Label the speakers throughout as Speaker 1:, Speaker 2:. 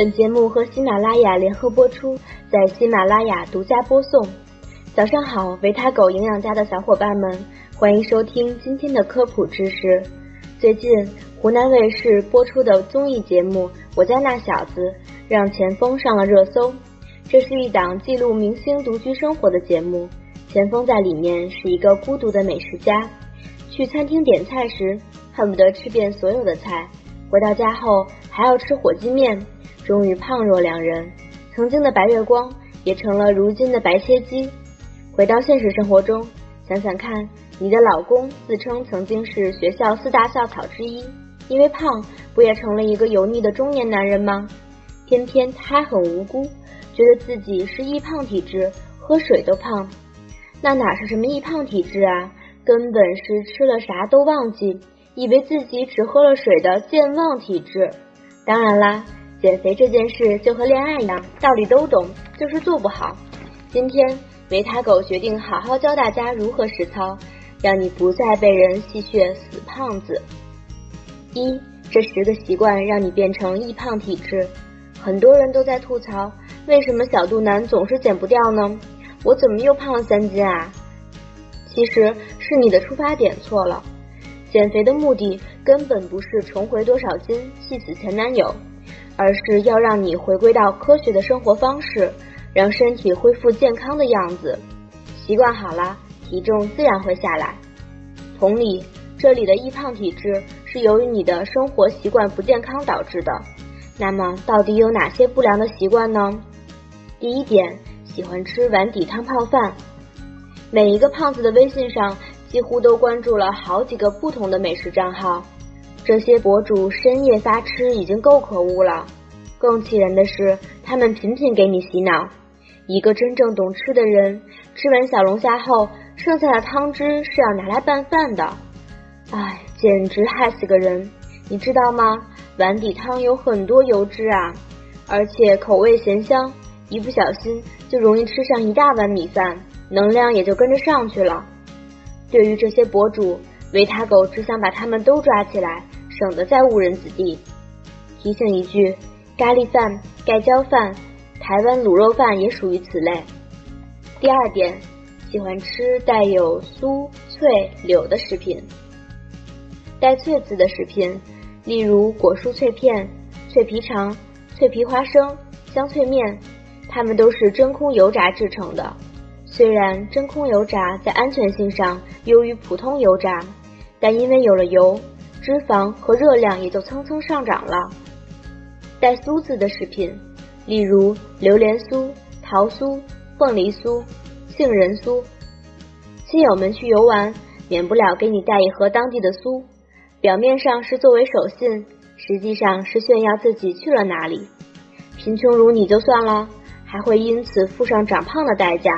Speaker 1: 本节目和喜马拉雅联合播出，在喜马拉雅独家播送。早上好，维他狗营养家的小伙伴们，欢迎收听今天的科普知识。最近，湖南卫视播出的综艺节目《我家那小子》让钱枫上了热搜。这是一档记录明星独居生活的节目，钱枫在里面是一个孤独的美食家，去餐厅点菜时恨不得吃遍所有的菜，回到家后还要吃火鸡面。终于胖若两人，曾经的白月光也成了如今的白切鸡。回到现实生活中，想想看，你的老公自称曾经是学校四大校草之一，因为胖，不也成了一个油腻的中年男人吗？偏偏他还很无辜，觉得自己是易胖体质，喝水都胖。那哪是什么易胖体质啊，根本是吃了啥都忘记，以为自己只喝了水的健忘体质。当然啦。减肥这件事就和恋爱一样，道理都懂，就是做不好。今天维他狗决定好好教大家如何实操，让你不再被人戏谑死胖子。一，这十个习惯让你变成易胖体质。很多人都在吐槽，为什么小肚腩总是减不掉呢？我怎么又胖了三斤啊？其实是你的出发点错了。减肥的目的根本不是重回多少斤，气死前男友。而是要让你回归到科学的生活方式，让身体恢复健康的样子。习惯好了，体重自然会下来。同理，这里的易胖体质是由于你的生活习惯不健康导致的。那么，到底有哪些不良的习惯呢？第一点，喜欢吃碗底汤泡饭。每一个胖子的微信上几乎都关注了好几个不同的美食账号。这些博主深夜发吃已经够可恶了，更气人的是，他们频频给你洗脑。一个真正懂吃的人，吃完小龙虾后，剩下的汤汁是要拿来拌饭的。唉，简直害死个人！你知道吗？碗底汤有很多油脂啊，而且口味咸香，一不小心就容易吃上一大碗米饭，能量也就跟着上去了。对于这些博主，维他狗只想把他们都抓起来。省得再误人子弟。提醒一句，咖喱饭、盖浇饭、台湾卤肉饭也属于此类。第二点，喜欢吃带有酥、脆、柳的食品，带“脆”字的食品，例如果蔬脆片、脆皮肠、脆皮花生、香脆面，它们都是真空油炸制成的。虽然真空油炸在安全性上优于普通油炸，但因为有了油。脂肪和热量也就蹭蹭上涨了。带“酥”字的食品，例如榴莲酥、桃酥、凤梨酥、杏仁酥。亲友们去游玩，免不了给你带一盒当地的酥，表面上是作为守信，实际上是炫耀自己去了哪里。贫穷如你就算了，还会因此付上长胖的代价。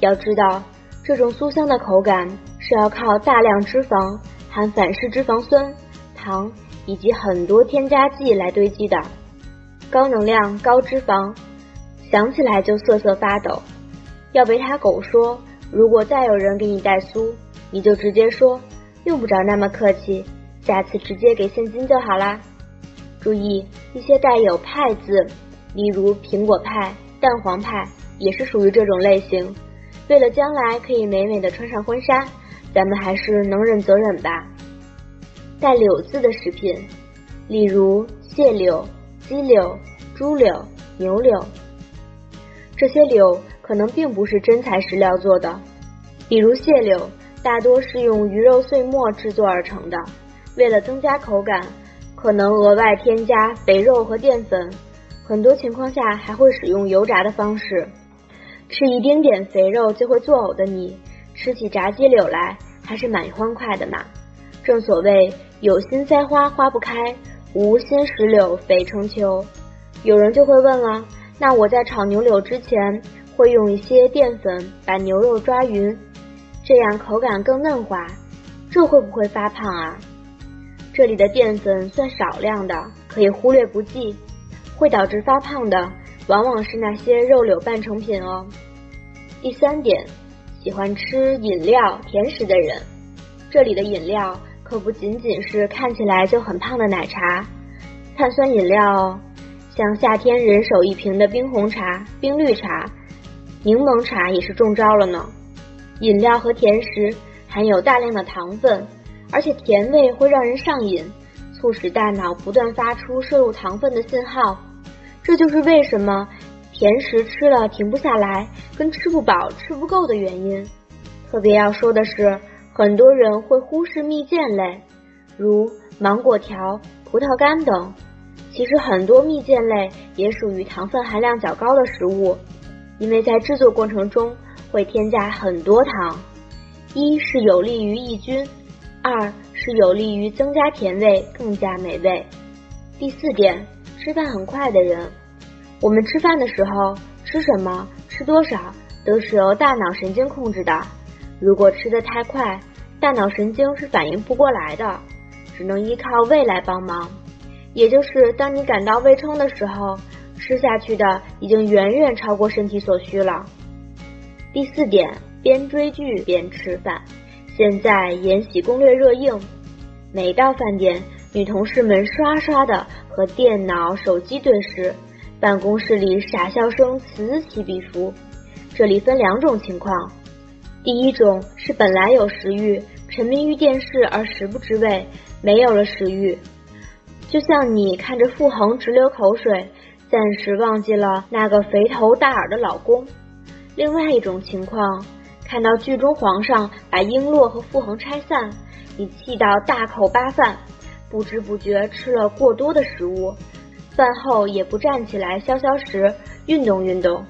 Speaker 1: 要知道，这种酥香的口感是要靠大量脂肪。含反式脂肪酸、糖以及很多添加剂来堆积的高能量、高脂肪，想起来就瑟瑟发抖。要被他狗说，如果再有人给你带酥，你就直接说用不着那么客气，下次直接给现金就好啦。注意一些带有派字，例如苹果派、蛋黄派，也是属于这种类型。为了将来可以美美的穿上婚纱。咱们还是能忍则忍吧。带“柳”字的食品，例如蟹柳、鸡柳、猪柳、牛柳，这些柳可能并不是真材实料做的。比如蟹柳，大多是用鱼肉碎末制作而成的，为了增加口感，可能额外添加肥肉和淀粉，很多情况下还会使用油炸的方式。吃一丁点肥肉就会作呕的你。吃起炸鸡柳来还是蛮欢快的嘛。正所谓有心栽花花不开，无心石榴肥成丘。有人就会问了，那我在炒牛柳之前会用一些淀粉把牛肉抓匀，这样口感更嫩滑，这会不会发胖啊？这里的淀粉算少量的，可以忽略不计。会导致发胖的往往是那些肉柳半成品哦。第三点。喜欢吃饮料、甜食的人，这里的饮料可不仅仅是看起来就很胖的奶茶、碳酸饮料哦。像夏天人手一瓶的冰红茶、冰绿茶、柠檬茶也是中招了呢。饮料和甜食含有大量的糖分，而且甜味会让人上瘾，促使大脑不断发出摄入糖分的信号。这就是为什么甜食吃了停不下来，跟吃不饱、吃不够的原因。特别要说的是，很多人会忽视蜜饯类，如芒果条、葡萄干等。其实很多蜜饯类也属于糖分含量较高的食物，因为在制作过程中会添加很多糖。一是有利于抑菌，二是有利于增加甜味，更加美味。第四点，吃饭很快的人，我们吃饭的时候吃什么、吃多少都是由大脑神经控制的。如果吃得太快，大脑神经是反应不过来的，只能依靠胃来帮忙。也就是当你感到胃撑的时候，吃下去的已经远远超过身体所需了。第四点，边追剧边吃饭。现在《延禧攻略》热映，每到饭点，女同事们刷刷的和电脑、手机对视，办公室里傻笑声此起彼伏。这里分两种情况：第一种是本来有食欲，沉迷于电视而食不知味，没有了食欲。就像你看着傅恒直流口水，暂时忘记了那个肥头大耳的老公。另外一种情况，看到剧中皇上把璎珞和傅恒拆散，你气到大口扒饭，不知不觉吃了过多的食物，饭后也不站起来消消食、运动运动，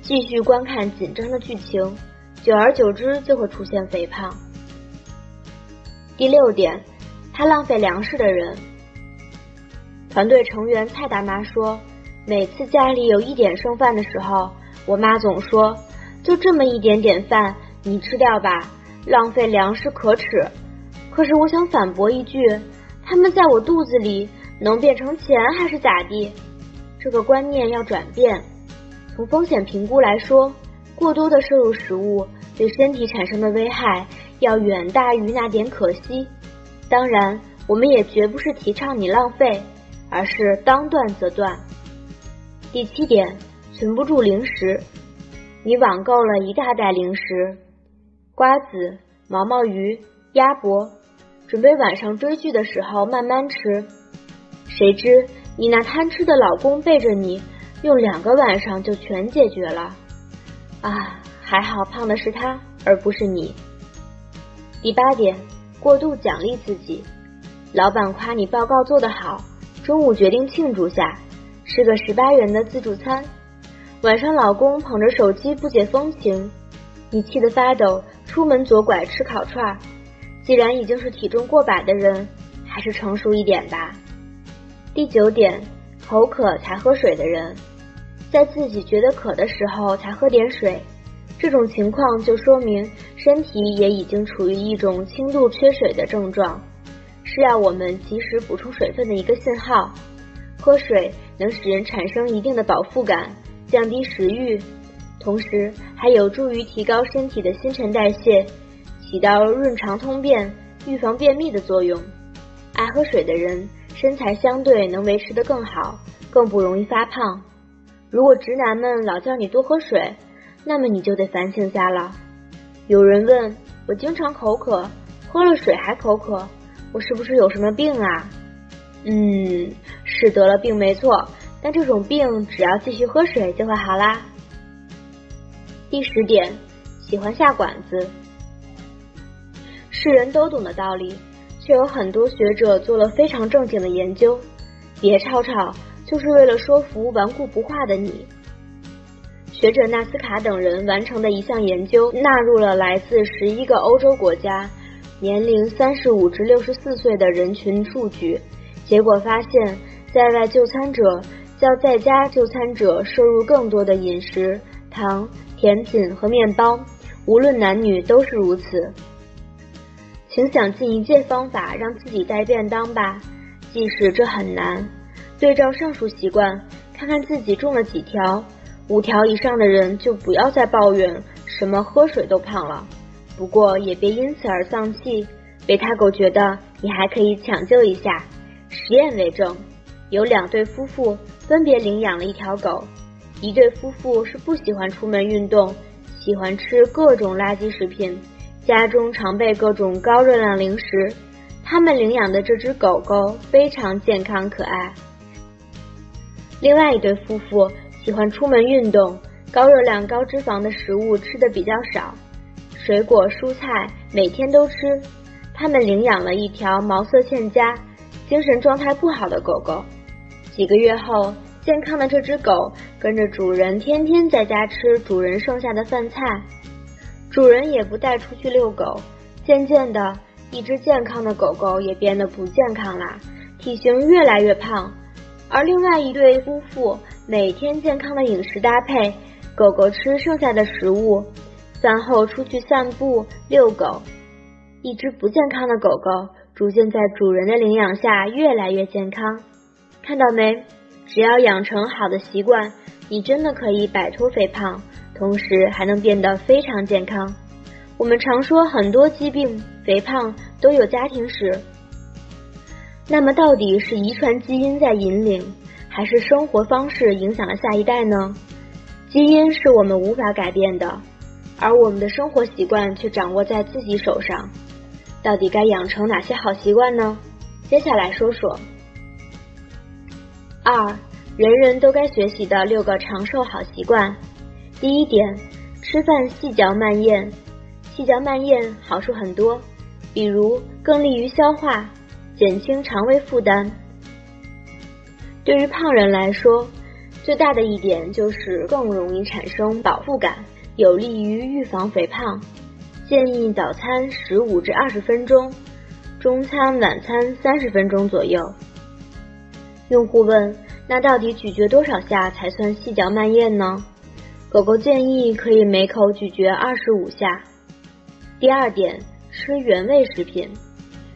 Speaker 1: 继续观看紧张的剧情，久而久之就会出现肥胖。第六点，他浪费粮食的人。团队成员蔡大妈说：“每次家里有一点剩饭的时候，我妈总说，就这么一点点饭，你吃掉吧，浪费粮食可耻。可是我想反驳一句，他们在我肚子里能变成钱还是咋地？这个观念要转变。从风险评估来说，过多的摄入食物对身体产生的危害要远大于那点可惜。当然，我们也绝不是提倡你浪费。”而是当断则断。第七点，存不住零食。你网购了一大袋零食，瓜子、毛毛鱼、鸭脖，准备晚上追剧的时候慢慢吃。谁知你那贪吃的老公背着你，用两个晚上就全解决了。啊，还好胖的是他，而不是你。第八点，过度奖励自己。老板夸你报告做得好。中午决定庆祝下，吃个十八元的自助餐。晚上老公捧着手机不解风情，你气得发抖，出门左拐吃烤串。既然已经是体重过百的人，还是成熟一点吧。第九点，口渴才喝水的人，在自己觉得渴的时候才喝点水，这种情况就说明身体也已经处于一种轻度缺水的症状。是要我们及时补充水分的一个信号。喝水能使人产生一定的饱腹感，降低食欲，同时还有助于提高身体的新陈代谢，起到润肠通便、预防便秘的作用。爱喝水的人，身材相对能维持得更好，更不容易发胖。如果直男们老叫你多喝水，那么你就得反省下了。有人问我，经常口渴，喝了水还口渴。我是不是有什么病啊？嗯，是得了病没错，但这种病只要继续喝水就会好啦。第十点，喜欢下馆子，是人都懂的道理，却有很多学者做了非常正经的研究。别吵吵，就是为了说服顽固不化的你。学者纳斯卡等人完成的一项研究，纳入了来自十一个欧洲国家。年龄三十五至六十四岁的人群数据，结果发现，在外就餐者较在家就餐者摄入更多的饮食、糖、甜品和面包，无论男女都是如此。请想尽一切方法让自己带便当吧，即使这很难。对照上述习惯，看看自己中了几条，五条以上的人就不要再抱怨什么喝水都胖了。不过也别因此而丧气，贝塔狗觉得你还可以抢救一下。实验为证，有两对夫妇分别领养了一条狗。一对夫妇是不喜欢出门运动，喜欢吃各种垃圾食品，家中常备各种高热量零食。他们领养的这只狗狗非常健康可爱。另外一对夫妇喜欢出门运动，高热量高脂肪的食物吃的比较少，水果蔬菜每天都吃。他们领养了一条毛色欠佳、精神状态不好的狗狗。几个月后。健康的这只狗跟着主人天天在家吃主人剩下的饭菜，主人也不带出去遛狗。渐渐的，一只健康的狗狗也变得不健康啦，体型越来越胖。而另外一对夫妇每天健康的饮食搭配，狗狗吃剩下的食物，饭后出去散步遛狗。一只不健康的狗狗逐渐在主人的领养下越来越健康，看到没？只要养成好的习惯，你真的可以摆脱肥胖，同时还能变得非常健康。我们常说很多疾病、肥胖都有家庭史，那么到底是遗传基因在引领，还是生活方式影响了下一代呢？基因是我们无法改变的，而我们的生活习惯却掌握在自己手上。到底该养成哪些好习惯呢？接下来说说。二，人人都该学习的六个长寿好习惯。第一点，吃饭细嚼慢咽。细嚼慢咽好处很多，比如更利于消化，减轻肠胃负担。对于胖人来说，最大的一点就是更容易产生饱腹感，有利于预防肥胖。建议早餐十五至二十分钟，中餐晚餐三十分钟左右。用户问：“那到底咀嚼多少下才算细嚼慢咽呢？”狗狗建议可以每口咀嚼二十五下。第二点，吃原味食品，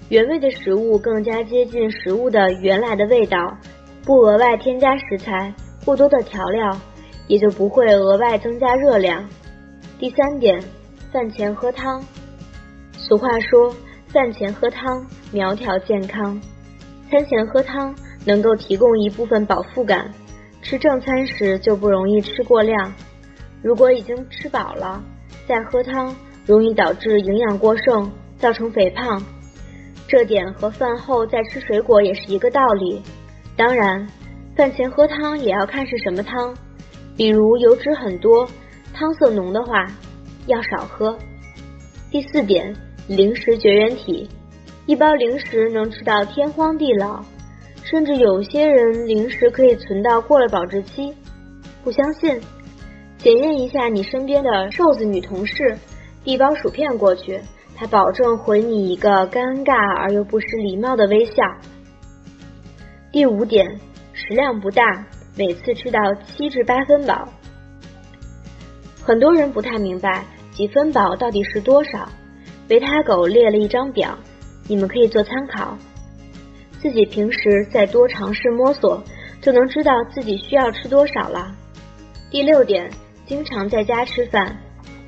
Speaker 1: 原味的食物更加接近食物的原来的味道，不额外添加食材、过多的调料，也就不会额外增加热量。第三点，饭前喝汤。俗话说：“饭前喝汤，苗条健康。”餐前喝汤。能够提供一部分饱腹感，吃正餐时就不容易吃过量。如果已经吃饱了再喝汤，容易导致营养过剩，造成肥胖。这点和饭后再吃水果也是一个道理。当然，饭前喝汤也要看是什么汤，比如油脂很多、汤色浓的话，要少喝。第四点，零食绝缘体，一包零食能吃到天荒地老。甚至有些人零食可以存到过了保质期，不相信？检验一下你身边的瘦子女同事，递包薯片过去，她保证回你一个尴尬而又不失礼貌的微笑。第五点，食量不大，每次吃到七至八分饱。很多人不太明白几分饱到底是多少，维他狗列了一张表，你们可以做参考。自己平时再多尝试摸索，就能知道自己需要吃多少了。第六点，经常在家吃饭，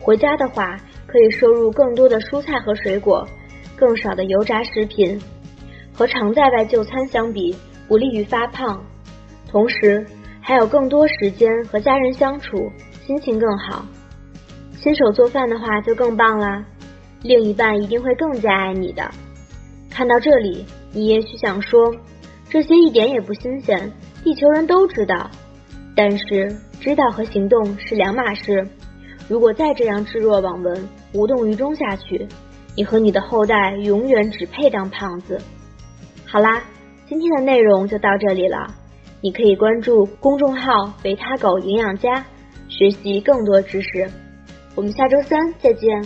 Speaker 1: 回家的话可以摄入更多的蔬菜和水果，更少的油炸食品。和常在外就餐相比，不利于发胖。同时，还有更多时间和家人相处，心情更好。亲手做饭的话就更棒啦，另一半一定会更加爱你的。看到这里。你也许想说，这些一点也不新鲜，地球人都知道。但是知道和行动是两码事。如果再这样置若罔闻、无动于衷下去，你和你的后代永远只配当胖子。好啦，今天的内容就到这里了。你可以关注公众号“维他狗营养家”，学习更多知识。我们下周三再见。